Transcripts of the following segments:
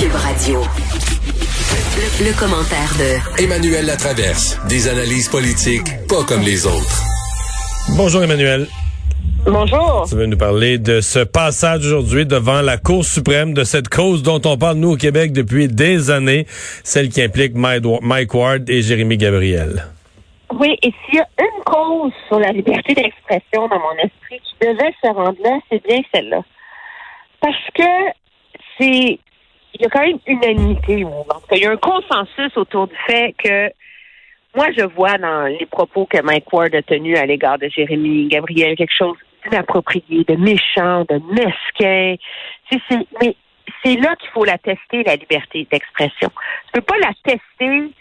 Cube Radio. Le, le commentaire de Emmanuel Latraverse. Des analyses politiques pas comme les autres. Bonjour Emmanuel. Bonjour. Tu veux nous parler de ce passage aujourd'hui devant la Cour suprême de cette cause dont on parle nous au Québec depuis des années, celle qui implique Mike Ward et Jérémy Gabriel. Oui, et s'il y a une cause sur la liberté d'expression dans mon esprit qui devait se rendre là, c'est bien celle-là. Parce que c'est il y a quand même unanimité, tout cas, il y a un consensus autour du fait que moi, je vois dans les propos que Mike Ward a tenus à l'égard de Jérémy Gabriel quelque chose d'inapproprié, de méchant, de mesquin. C'est, mais c'est là qu'il faut la tester, la liberté d'expression. Tu peux pas la tester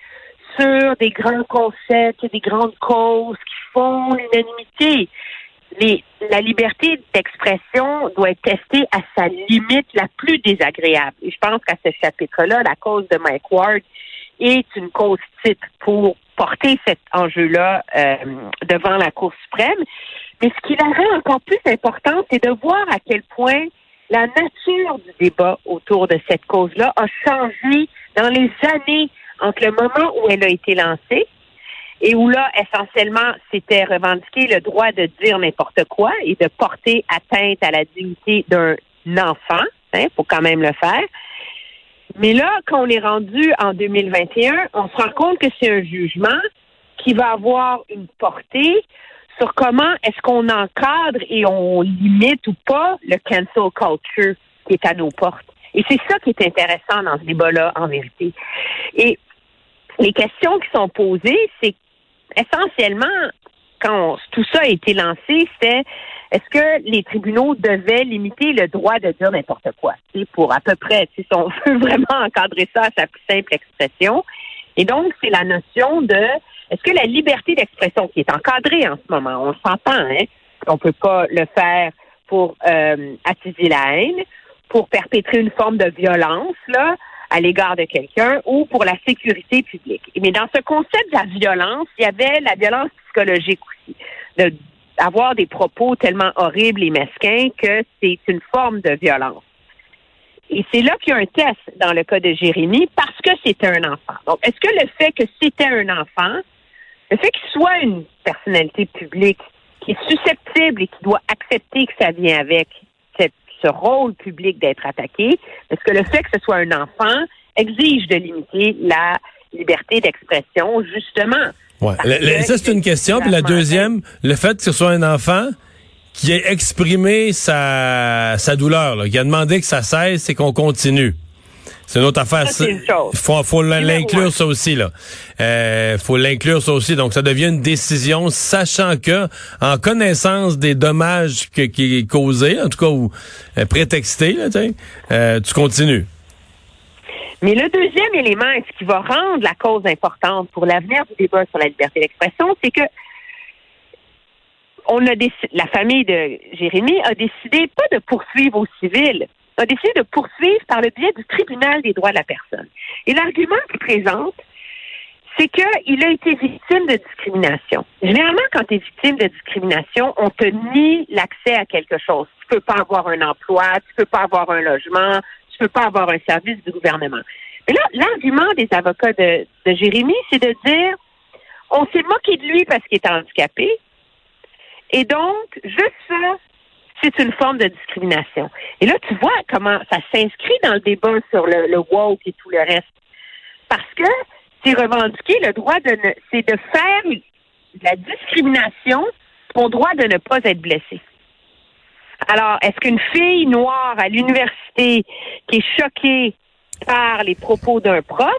sur des grands concepts, des grandes causes qui font l'unanimité. Les, la liberté d'expression doit être testée à sa limite la plus désagréable. Et je pense qu'à ce chapitre-là, la cause de Mike Ward est une cause type pour porter cet enjeu-là euh, devant la Cour suprême. Mais ce qui la rend encore plus important, c'est de voir à quel point la nature du débat autour de cette cause-là a changé dans les années entre le moment où elle a été lancée et où là, essentiellement, c'était revendiquer le droit de dire n'importe quoi et de porter atteinte à la dignité d'un enfant. Hein, faut quand même le faire. Mais là, quand on est rendu en 2021, on se rend compte que c'est un jugement qui va avoir une portée sur comment est-ce qu'on encadre et on limite ou pas le cancel culture qui est à nos portes. Et c'est ça qui est intéressant dans ce débat-là, en vérité. Et les questions qui sont posées, c'est essentiellement, quand tout ça a été lancé, c'est est-ce que les tribunaux devaient limiter le droit de dire n'importe quoi, pour à peu près, si on veut vraiment encadrer ça à sa plus simple expression. Et donc, c'est la notion de est-ce que la liberté d'expression qui est encadrée en ce moment, on s'entend, hein, on peut pas le faire pour euh, attiser la haine, pour perpétrer une forme de violence, là, à l'égard de quelqu'un ou pour la sécurité publique. Mais dans ce concept de la violence, il y avait la violence psychologique aussi, de avoir des propos tellement horribles et mesquins que c'est une forme de violence. Et c'est là qu'il y a un test dans le cas de Jérémy parce que c'était un enfant. Donc, est-ce que le fait que c'était un enfant, le fait qu'il soit une personnalité publique qui est susceptible et qui doit accepter que ça vient avec ce rôle public d'être attaqué, est-ce que le fait que ce soit un enfant exige de limiter la liberté d'expression, justement. Ouais. ça, c'est une question. Puis la deuxième, le fait que ce soit un enfant qui ait exprimé sa, sa douleur, là, qui a demandé que ça cesse et qu'on continue. C'est une autre affaire. Il faut, faut l'inclure ça aussi là. Euh, faut l'inclure ça aussi. Donc ça devient une décision, sachant que en connaissance des dommages que, qui est causé, en tout cas ou euh, prétexté, là, euh, tu continues. Mais le deuxième élément, ce qui va rendre la cause importante pour l'avenir du débat sur la liberté d'expression, c'est que on a la famille de Jérémy a décidé pas de poursuivre au civil, a décidé de poursuivre par le biais du tribunal des droits de la personne. Et l'argument qu'il présente, c'est qu'il a été victime de discrimination. Généralement, quand tu es victime de discrimination, on te nie l'accès à quelque chose. Tu peux pas avoir un emploi, tu peux pas avoir un logement, tu peux pas avoir un service du gouvernement. Mais là, l'argument des avocats de, de Jérémy, c'est de dire on s'est moqué de lui parce qu'il est handicapé. Et donc, juste ça, c'est une forme de discrimination. Et là, tu vois comment ça s'inscrit dans le débat sur le, le woke et tout le reste. Parce que c'est revendiquer le droit de ne, c'est de faire de la discrimination ton droit de ne pas être blessé. Alors, est-ce qu'une fille noire à l'université qui est choquée par les propos d'un prof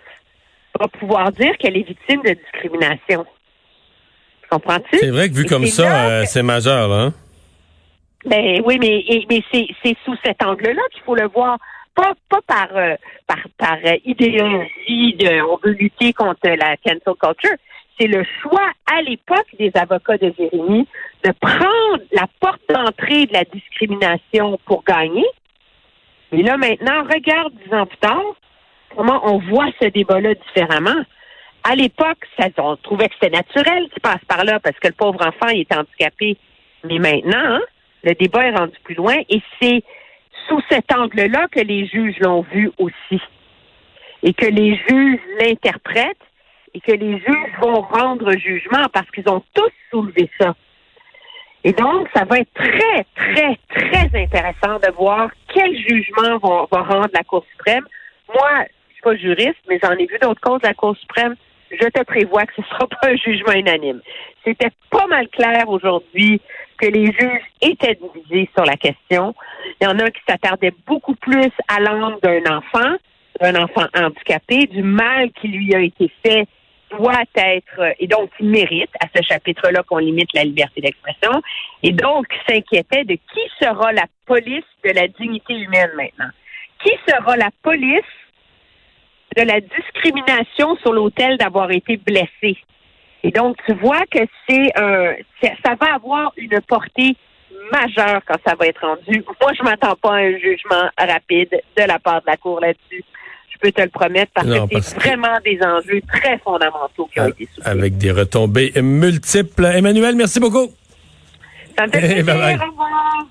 va pouvoir dire qu'elle est victime de discrimination? Comprends-tu? C'est vrai que vu comme ça, euh, c'est majeur, là. Hein? Ben oui, mais, mais c'est sous cet angle-là qu'il faut le voir. pas, euh, par, par euh, idéologie de on veut lutter contre la cancel culture. C'est le choix à l'époque des avocats de Jérémy de prendre la porte d'entrée de la discrimination pour gagner. Et là, maintenant, regarde dix ans plus tard, comment on voit ce débat-là différemment. À l'époque, on trouvait que c'était naturel qu'il passe par là parce que le pauvre enfant est handicapé. Mais maintenant, hein, le débat est rendu plus loin et c'est sous cet angle-là que les juges l'ont vu aussi. Et que les juges l'interprètent et que les juges vont rendre jugement parce qu'ils ont tous soulevé ça. Et donc, ça va être très, très, très intéressant de voir quel jugement va, rendre la Cour suprême. Moi, je suis pas juriste, mais j'en ai vu d'autres causes de la Cour suprême. Je te prévois que ce ne sera pas un jugement unanime. C'était pas mal clair aujourd'hui que les juges étaient divisés sur la question. Il y en a qui s'attardaient beaucoup plus à l'âme d'un enfant, d'un enfant handicapé, du mal qui lui a été fait doit être, et donc il mérite à ce chapitre-là qu'on limite la liberté d'expression, et donc s'inquiétait de qui sera la police de la dignité humaine maintenant. Qui sera la police de la discrimination sur l'autel d'avoir été blessé? Et donc, tu vois que c'est un, ça va avoir une portée majeure quand ça va être rendu. Moi, je m'attends pas à un jugement rapide de la part de la Cour là-dessus. Je peux te le promettre parce que c'est vraiment des enjeux très fondamentaux qui ont été soulevés. Avec des retombées multiples. Emmanuel, merci beaucoup. Ça me fait plaisir. Au revoir.